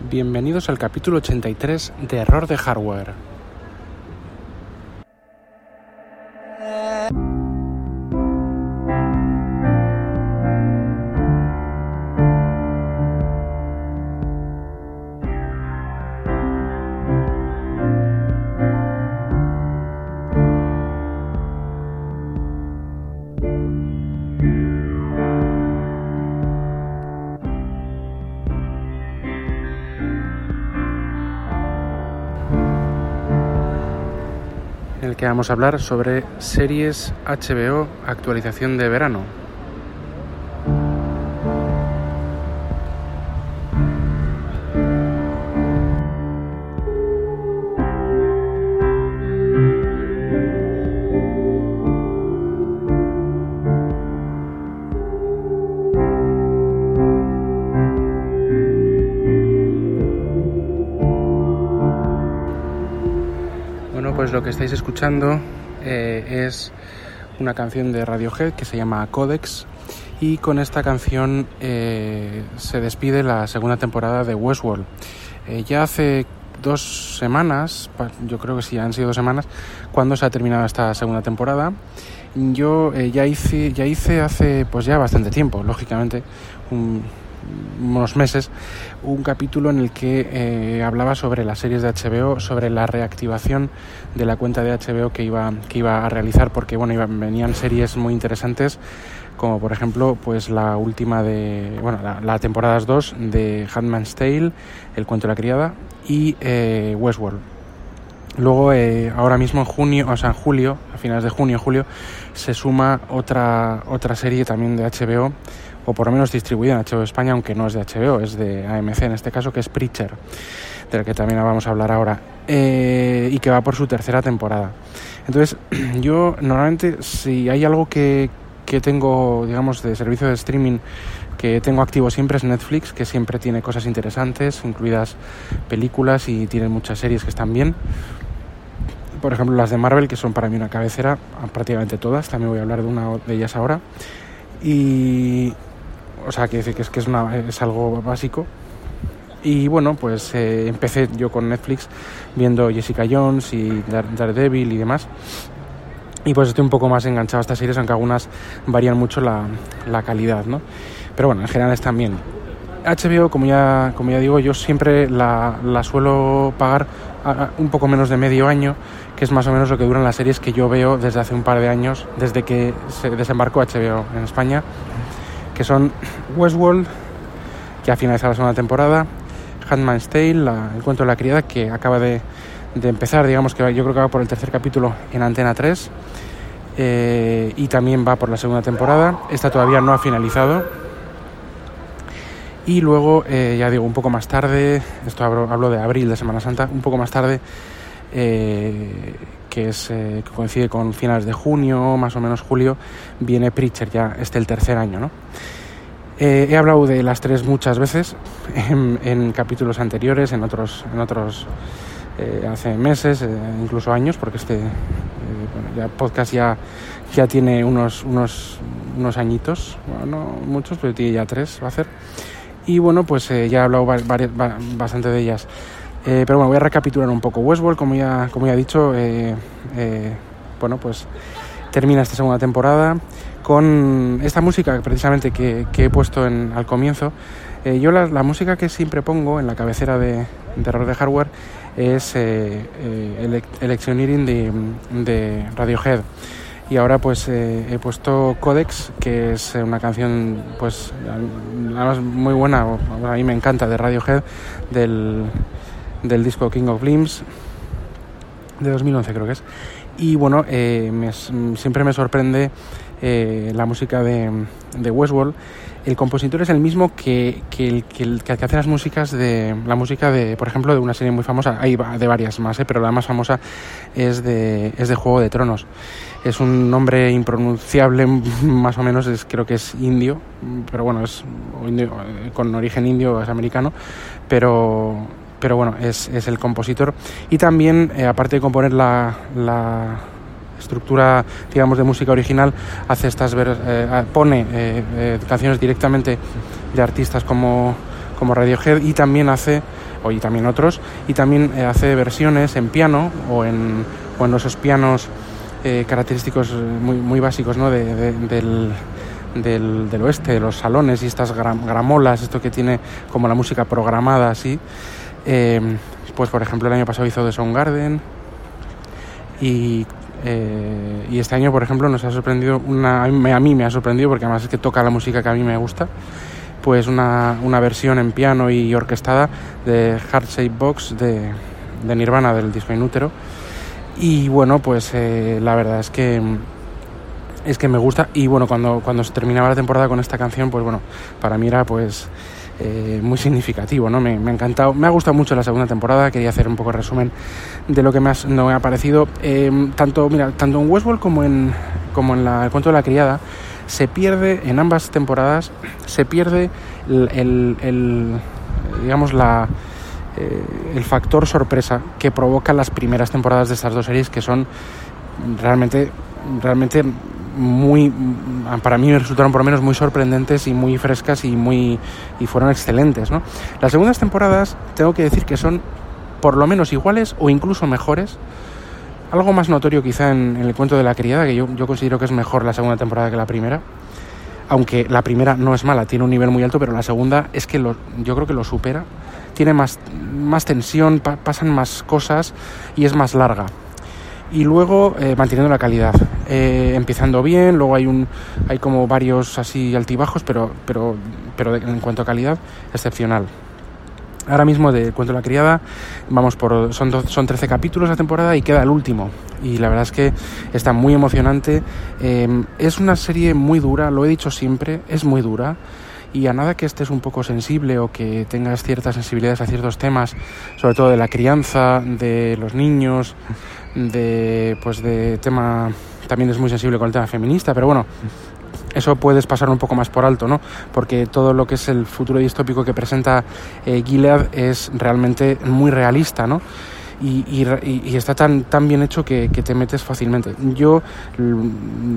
Bienvenidos al capítulo 83 de Error de Hardware. El que vamos a hablar sobre series HBO actualización de verano. Bueno, pues lo que estáis escuchando eh, es una canción de Radiohead que se llama Codex y con esta canción eh, se despide la segunda temporada de Westworld. Eh, ya hace dos semanas, yo creo que sí, han sido dos semanas, cuando se ha terminado esta segunda temporada. Yo ya hice, ya hice hace pues ya bastante tiempo, lógicamente, un, unos meses un capítulo en el que eh, hablaba sobre las series de HBO, sobre la reactivación de la cuenta de HBO que iba, que iba a realizar, porque bueno, venían series muy interesantes, como por ejemplo pues la última de, bueno, la, la temporada 2 de Handman's Tale, El cuento de la criada y eh, Westworld. Luego, eh, ahora mismo en junio, o sea, en julio, a finales de junio, julio, se suma otra, otra serie también de HBO, o por lo menos distribuida en HBO España, aunque no es de HBO, es de AMC en este caso, que es Preacher, de la que también vamos a hablar ahora, eh, y que va por su tercera temporada. Entonces, yo normalmente, si hay algo que, que tengo, digamos, de servicio de streaming que tengo activo siempre es Netflix, que siempre tiene cosas interesantes, incluidas películas y tiene muchas series que están bien por ejemplo las de Marvel, que son para mí una cabecera, prácticamente todas, también voy a hablar de una de ellas ahora. Y, o sea, que, es que es, una, es algo básico. Y bueno, pues eh, empecé yo con Netflix viendo Jessica Jones y Daredevil y demás. Y pues estoy un poco más enganchado a estas series, aunque algunas varían mucho la, la calidad, ¿no? Pero bueno, en general están bien. HBO, como ya, como ya digo, yo siempre la, la suelo pagar a, un poco menos de medio año, que es más o menos lo que duran las series que yo veo desde hace un par de años, desde que se desembarcó HBO en España, que son Westworld, que ha finalizado la segunda temporada, Handmaid's Tale, la, el cuento de la criada, que acaba de, de, empezar, digamos que yo creo que va por el tercer capítulo en Antena 3, eh, y también va por la segunda temporada. Esta todavía no ha finalizado, y luego, eh, ya digo, un poco más tarde, esto hablo, hablo, de abril, de Semana Santa, un poco más tarde, eh, que, es, eh, que coincide con finales de junio, más o menos julio, viene Preacher, ya este el tercer año, ¿no? he hablado de las tres muchas veces en, capítulos anteriores, en otros, en otros hace meses, incluso años, porque este bueno, ya podcast ya, ya tiene unos, unos, unos añitos, bueno, no muchos, pero tiene ya tres, va a hacer. Y bueno, pues eh, ya he hablado bastante de ellas. Eh, pero bueno, voy a recapitular un poco. Westworld, como ya, como ya he dicho, eh, bueno, pues termina esta segunda temporada con esta música precisamente que, he puesto en, al comienzo. yo la, música que siempre pongo en la cabecera de, error de hardware es Electioneering de, Radiohead y ahora pues eh, he puesto Codex que es una canción pues además muy buena a mí me encanta de Radiohead del, del disco King of Limbs de 2011 creo que es. Y bueno eh, siempre me sorprende eh, la música de, de, Westworld. El compositor es el mismo que, que, el, que, hace las músicas de la música de por ejemplo de una serie muy famosa. Hay de varias más pero la más famosa es de, es de Juego de Tronos. Es un nombre impronunciable, más o menos, es, creo que es indio, pero bueno, es indio, con origen indio, es americano, pero, pero bueno, es, es el compositor. Y también, eh, aparte de componer la, la, estructura, digamos, de música original, hace estas eh, pone eh, canciones directamente de artistas como, como Radiohead y también hace y también otros, y también eh, hace versiones en piano o en, o en esos pianos eh, característicos muy, muy básicos ¿no? del, del, oeste, de los salones y estas gramolas, esto que tiene como la música programada así. Pues por ejemplo el año pasado hizo The Soundgarden y eh, y este año, por ejemplo, nos ha sorprendido, una, a mí me ha sorprendido porque además es que toca la música que a mí me gusta, pues una, una versión en piano y orquestada de Heart Shape Box de, de, Nirvana del disco Inútero. Y bueno, pues eh, la verdad es que es que me gusta y bueno, cuando, cuando se terminaba la temporada con esta canción, pues bueno, para mí era pues eh, muy significativo, ¿no? Me, ha encantado, me ha gustado mucho la segunda temporada, quería hacer un poco de resumen de lo que me ha, no me ha parecido. Eh, tanto, mira, tanto en Westworld como en, como en la, el cuento de la criada, se pierde, en ambas temporadas, se pierde el, digamos, la, eh, el factor sorpresa que provoca las primeras temporadas de estas dos series que son realmente, realmente muy para mí resultaron por lo menos muy sorprendentes y muy frescas y muy y fueron excelentes ¿no? las segundas temporadas tengo que decir que son por lo menos iguales o incluso mejores. Algo más notorio quizá en, el cuento de la criada que yo, yo, considero que es mejor la segunda temporada que la primera. Aunque la primera no es mala tiene un nivel muy alto pero la segunda es que lo, yo creo que lo supera. Tiene más, más tensión pasan más cosas y es más larga y luego eh, manteniendo la calidad eh, empezando bien luego hay un hay como varios así altibajos pero pero pero en cuanto a calidad excepcional. Ahora mismo de cuento la criada vamos por son son 13 capítulos la temporada y queda el último. Y la verdad es que está muy emocionante. Em, es una serie muy dura lo he dicho siempre es muy dura. Y a nada que estés un poco sensible o que tengas ciertas sensibilidades a ciertos temas, sobre todo de la crianza, de los niños, de pues de tema también es muy sensible con el tema feminista, pero bueno, eso puedes pasar un poco más por alto, ¿no? Porque todo lo que es el futuro distópico que presenta eh, Gilead es realmente muy realista, ¿no? Y, está tan, tan bien hecho que, te metes fácilmente. Yo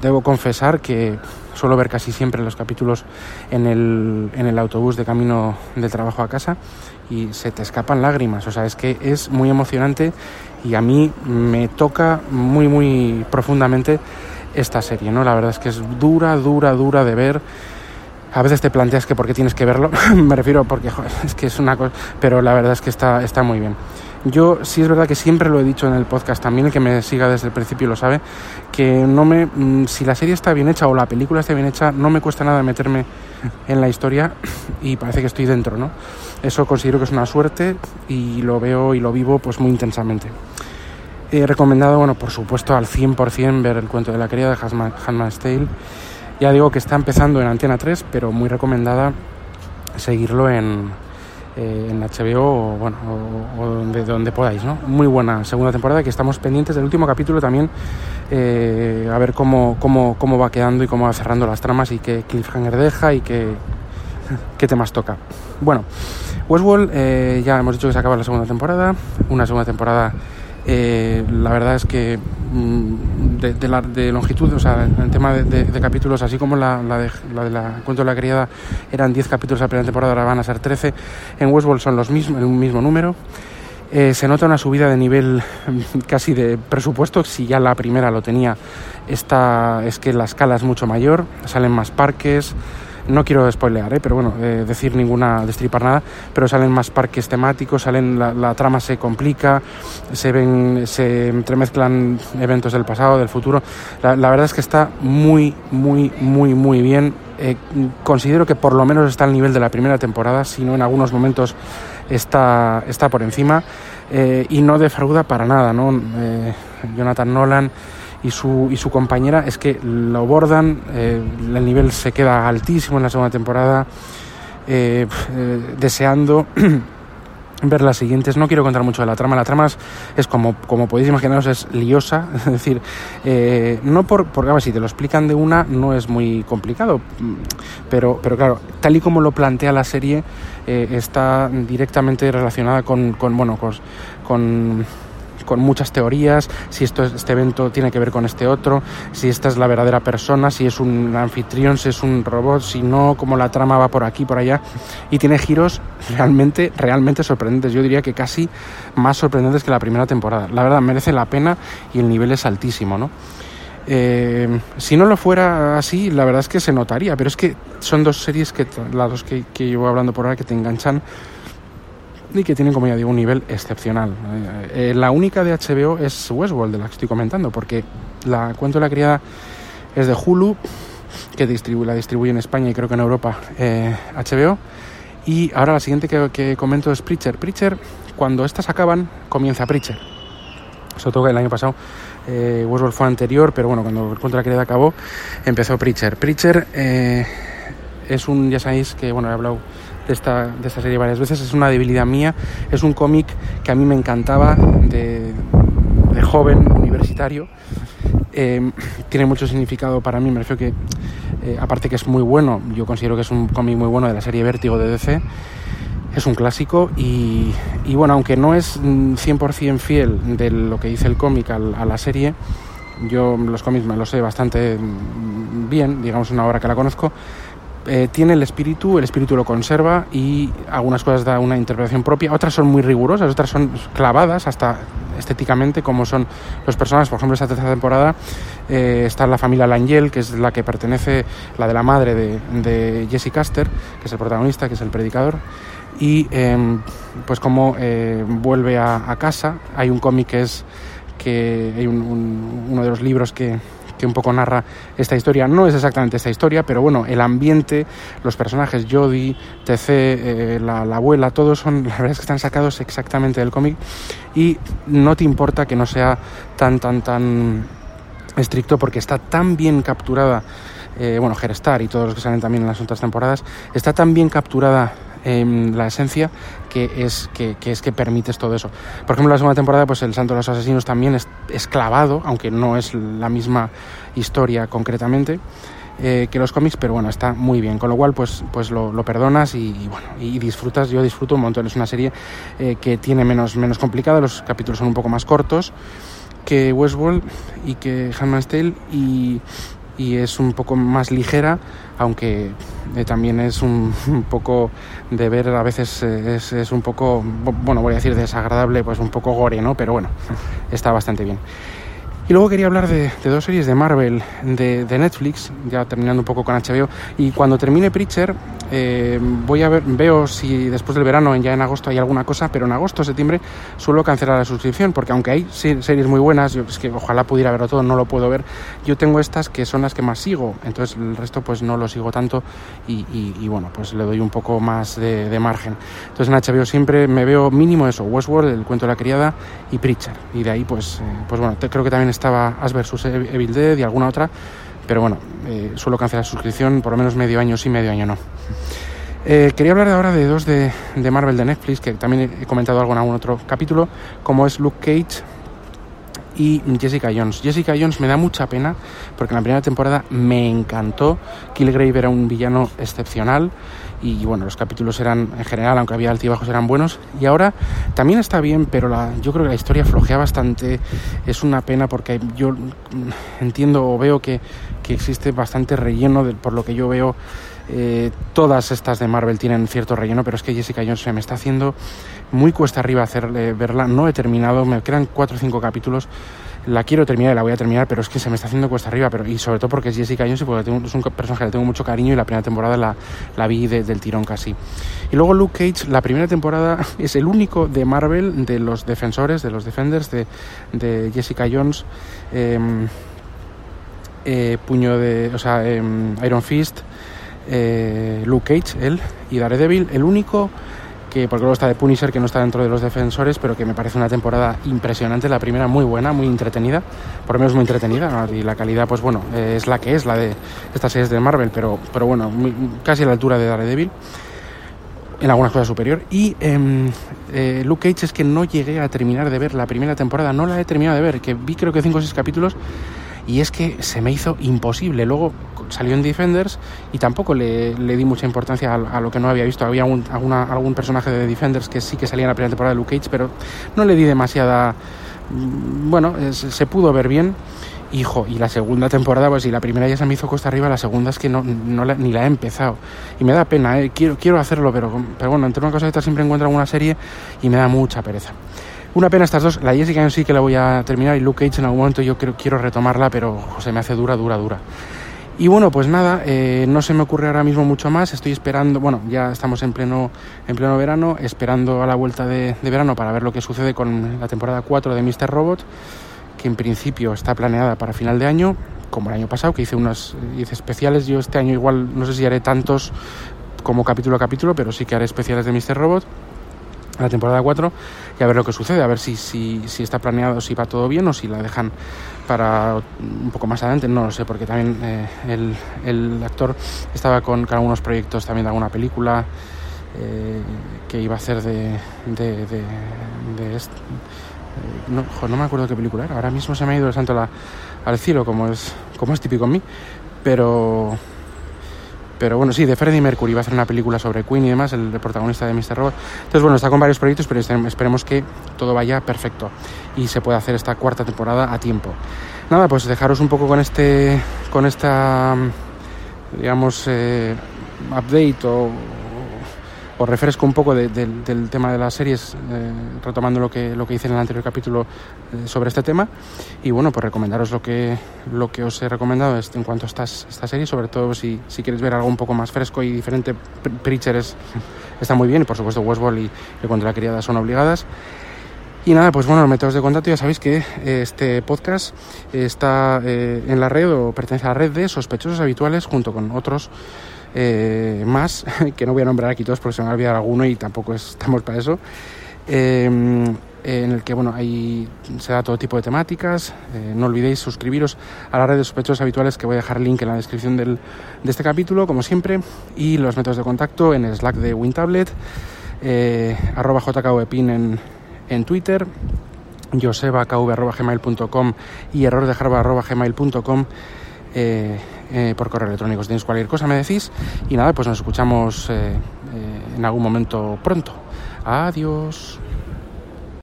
debo confesar que suelo ver casi siempre los capítulos en el, en el autobús de camino del trabajo a casa y se te escapan lágrimas. O sea, es que es muy emocionante y a mí me toca muy, muy profundamente esta serie, ¿no? La verdad es que es dura, dura, dura de ver. A veces te planteas que por qué tienes que verlo, me refiero porque es que es una cosa, pero la verdad es que está, está muy bien. Yo sí es verdad que siempre lo he dicho en el podcast, también el que me siga desde el principio lo sabe, que no me, mm, si la serie está bien hecha o la película está bien hecha, no me cuesta nada meterme en la historia y parece que estoy dentro, ¿no? Eso considero que es una suerte y lo veo y lo vivo pues muy intensamente. He recomendado, bueno, por supuesto al 100% ver el cuento de la querida de Handmaid's Tale. Ya digo que está empezando en Antena 3, pero muy recomendada seguirlo en, eh, en HBO o, bueno, o, donde, podáis. ¿no? Muy buena segunda temporada que estamos pendientes del último capítulo también eh, a ver cómo, cómo, cómo va quedando y cómo va cerrando las tramas y qué cliffhanger deja y qué, qué temas toca. Bueno, Westworld eh, ya hemos dicho que se acaba la segunda temporada, una segunda temporada eh, la verdad es que mm, de, la, de, longitud, o sea, en tema de, capítulos, así como la, de, la de la Cuento de la Criada eran 10 capítulos la primera temporada, ahora van a ser 13, en Westworld son los mismos, el mismo número. Eh, se nota una subida de nivel casi de presupuesto, si ya la primera lo tenía, esta es que la escala es mucho mayor, salen más parques, no quiero spoilear, ¿eh? pero bueno, eh, decir ninguna, destripar nada, pero salen más parques temáticos, salen la, trama se complica, se ven, se entremezclan eventos del pasado, del futuro. La, verdad es que está muy, muy, muy, muy bien. Eh, considero que por lo menos está al nivel de la primera temporada, si no en algunos momentos está, está por encima y no defrauda para nada, ¿no? Jonathan Nolan y su, y su compañera es que lo bordan, eh, el nivel se queda altísimo en la segunda temporada, eh, eh, deseando ver las siguientes. No quiero contar mucho de la trama, la trama es, como, como podéis imaginaros, es liosa, es decir, no por, porque si te lo explican de una no es muy complicado, pero, pero claro, tal y como lo plantea la serie, está directamente relacionada con, con bueno, con con muchas teorías, si esto, este evento tiene que ver con este otro, si esta es la verdadera persona, si es un anfitrión, si es un robot, si no, cómo la trama va por aquí, por allá, y tiene giros realmente, realmente sorprendentes. Yo diría que casi más sorprendentes que la primera temporada. La verdad, merece la pena y el nivel es altísimo, ¿no? Eh, si no lo fuera así, la verdad es que se notaría, pero es que son dos series que las dos que, que llevo hablando por ahora que te enganchan y que tienen, como ya digo, un nivel excepcional. Eh, eh, la única de HBO es Westworld, de la que estoy comentando, porque la Cuento de la Criada es de Hulu, que distribuye, la distribuye en España y creo que en Europa HBO. Y ahora la siguiente que, que comento es Preacher. Preacher, cuando estas acaban, comienza Preacher. Sobre todo que el año pasado eh, Westworld fue anterior, pero bueno, cuando el Contra la Querida acabó, empezó Preacher. Preacher eh, es un, ya sabéis que, bueno, he hablado de esta, de esta serie varias veces, es una debilidad mía, es un cómic que a mí me encantaba de, joven universitario. Eh, tiene mucho significado para mí, me refiero que, eh, aparte que es muy bueno, yo considero que es un cómic muy bueno de la serie Vértigo de DC es un clásico y, bueno, aunque no es 100% fiel de lo que dice el cómic a, la serie, yo los cómics me los sé bastante bien, digamos una obra que la conozco, eh, tiene el espíritu, el espíritu lo conserva y algunas cosas da una interpretación propia, otras son muy rigurosas, otras son clavadas hasta estéticamente como son los personajes, por ejemplo esta tercera temporada eh, está la familia Langel, que es la que pertenece, la de la madre de, de Jesse Caster, que es el protagonista, que es el predicador, y em, pues como eh, vuelve a, casa. Hay un cómic que es que hay uno de los libros que, que, un poco narra esta historia. No es exactamente esta historia, pero bueno, el ambiente, los personajes, Jodie, TC, eh, la, la, abuela, todos son, la verdad es que están sacados exactamente del cómic y no te importa que no sea tan, tan, tan estricto porque está tan bien capturada. Eh, bueno, Gerstar y todos los que salen también en las otras temporadas, está tan bien capturada la esencia que es que, es que permites todo eso. Por ejemplo, la segunda temporada, pues el Santo de los Asesinos también es, esclavado aunque no es la misma historia concretamente. Eh, que los cómics, pero bueno, está muy bien, con lo cual pues, pues lo, perdonas y, bueno, y disfrutas, yo disfruto un montón, es una serie eh, que tiene menos, menos complicada, los capítulos son un poco más cortos que Westworld y que Handmaid's Tale y, y es un poco más ligera, aunque eh, también es un, poco de ver, a veces eh, es, es, un poco, bueno, voy a decir desagradable, pues un poco gore, ¿no? Pero bueno, está bastante bien. Y luego quería hablar de, dos series de Marvel de, de, Netflix, ya terminando un poco con HBO. Y cuando termine Preacher, eh, voy a ver, veo si después del verano, ya en agosto, hay alguna cosa, pero en agosto, septiembre, suelo cancelar la suscripción, porque aunque hay series muy buenas, yo es que ojalá pudiera verlo todo, no lo puedo ver. Yo tengo estas que son las que más sigo, entonces el resto pues no lo sigo tanto y, bueno, pues le doy un poco más de, de, margen. Entonces en HBO siempre me veo mínimo eso, Westworld, el cuento de la criada y Preacher. Y de ahí pues, eh, pues bueno, creo que también estaba As vs Evil Dead y alguna otra, pero bueno, eh, suelo cancelar suscripción, por lo menos medio año sí, medio año no. Eh, quería hablar ahora de dos de, de, Marvel de Netflix, que también he comentado algo en algún otro capítulo, como es Luke Cage y Jessica Jones. Jessica Jones me da mucha pena porque en la primera temporada me encantó. Killgrave era un villano excepcional y bueno, los capítulos eran en general, aunque había altibajos, eran buenos. Y ahora también está bien, pero la, yo creo que la historia flojea bastante. Es una pena porque yo entiendo o veo que, que existe bastante relleno de, por lo que yo veo. Eh, todas estas de Marvel tienen cierto relleno, pero es que Jessica Jones se me está haciendo muy cuesta arriba hacerle verla. No he terminado, me quedan cuatro o cinco capítulos la quiero terminar y la voy a terminar, pero es que se me está haciendo cuesta arriba, pero y sobre todo porque es Jessica Jones y porque es un personaje que le tengo mucho cariño y la primera temporada la, la vi del tirón casi. Y luego Luke Cage, la primera temporada es el único de Marvel, de los defensores, de los defenders, de, de Jessica Jones, em, eh, puño de, o sea, em, Iron Fist, eh, Luke Cage, él y Daredevil, el único que porque luego está de Punisher que no está dentro de los defensores, pero que me parece una temporada impresionante, la primera muy buena, muy entretenida, por lo menos muy entretenida, y la calidad pues bueno, es la que es, la de estas series de Marvel, pero, pero bueno, casi a la altura de Daredevil en algunas cosas superior. Y eh, eh, Luke Cage es que no llegué a terminar de ver la primera temporada, no la he terminado de ver, que vi creo que cinco o seis capítulos y es que se me hizo imposible. Luego salió en Defenders y tampoco le, le di mucha importancia a, a, lo que no había visto. Había un, alguna, algún personaje de Defenders que sí que salía en la primera temporada de Luke Cage, pero no le di demasiada mm, bueno, se pudo ver bien. Hijo, y la segunda temporada, pues si la primera ya se me hizo costa arriba, la segunda es que no, no ni la he empezado. Y me da pena, ¿eh? quiero, quiero hacerlo, pero, pero bueno, entre una cosa y otra siempre encuentro alguna serie y me da mucha pereza. Una pena estas dos, la Jessica en sí que la voy a terminar y Luke Cage en algún momento yo quiero, quiero retomarla, pero se me hace dura, dura, dura. Y bueno, pues nada, eh, no se me ocurre ahora mismo mucho más. Estoy esperando, bueno, ya estamos en pleno, en pleno verano, esperando a la vuelta de, verano para ver lo que sucede con la temporada 4 de Mr. Robot, que en principio está planeada para final de año, como el año pasado, que hice unas hice especiales. Yo este año igual no sé si haré tantos como capítulo a capítulo, pero sí que haré especiales de Mr. Robot la temporada 4 y a ver lo que sucede, a ver si, si, si, está planeado, si va todo bien o si la dejan para un poco más adelante, no lo sé, porque también eh, el, el, actor estaba con, algunos proyectos también de alguna película eh, que iba a hacer de... de, de, este, no, no, me acuerdo qué película era, ahora mismo se me ha ido el santo al cielo, como es, como es típico en mí, pero pero bueno, sí, de Freddie Mercury va a hacer una película sobre Queen y demás, el protagonista de Mr. Robot. Entonces, bueno, está con varios proyectos, pero esperemos que todo vaya perfecto y se pueda hacer esta cuarta temporada a tiempo. Nada, pues dejaros un poco con este, con esta, digamos, eh, update o os refresco un poco del tema de las series, eh, retomando lo que, lo que hice en el anterior capítulo eh, sobre este tema. Y bueno, pues recomendaros lo que, lo que os he recomendado en cuanto a estas, esta serie, sobre todo si, si queréis ver algo un poco más fresco y diferente. Preacher está muy bien y por supuesto Westworld y, y Cuando la criada son obligadas. Y nada, pues bueno, los métodos de contacto ya sabéis que eh, este podcast está en la red o pertenece a la red de sospechosos habituales junto con otros eh, más, que no voy a nombrar aquí todos porque se me va a olvidar alguno y tampoco estamos para eso, eh, en el que bueno, ahí se da todo tipo de temáticas. Eh, no olvidéis suscribiros a la red de habituales que voy a dejar link en la descripción del, de este capítulo, como siempre, y los métodos de contacto en el Slack de WinTablet, arroba jkvpin en, en Twitter josebakv.gmail.com y errordejarba.gmail.com eh, eh, por correo electrónico. Si tenéis cualquier cosa me decís y nada, pues nos escuchamos eh, en algún momento pronto. Adiós.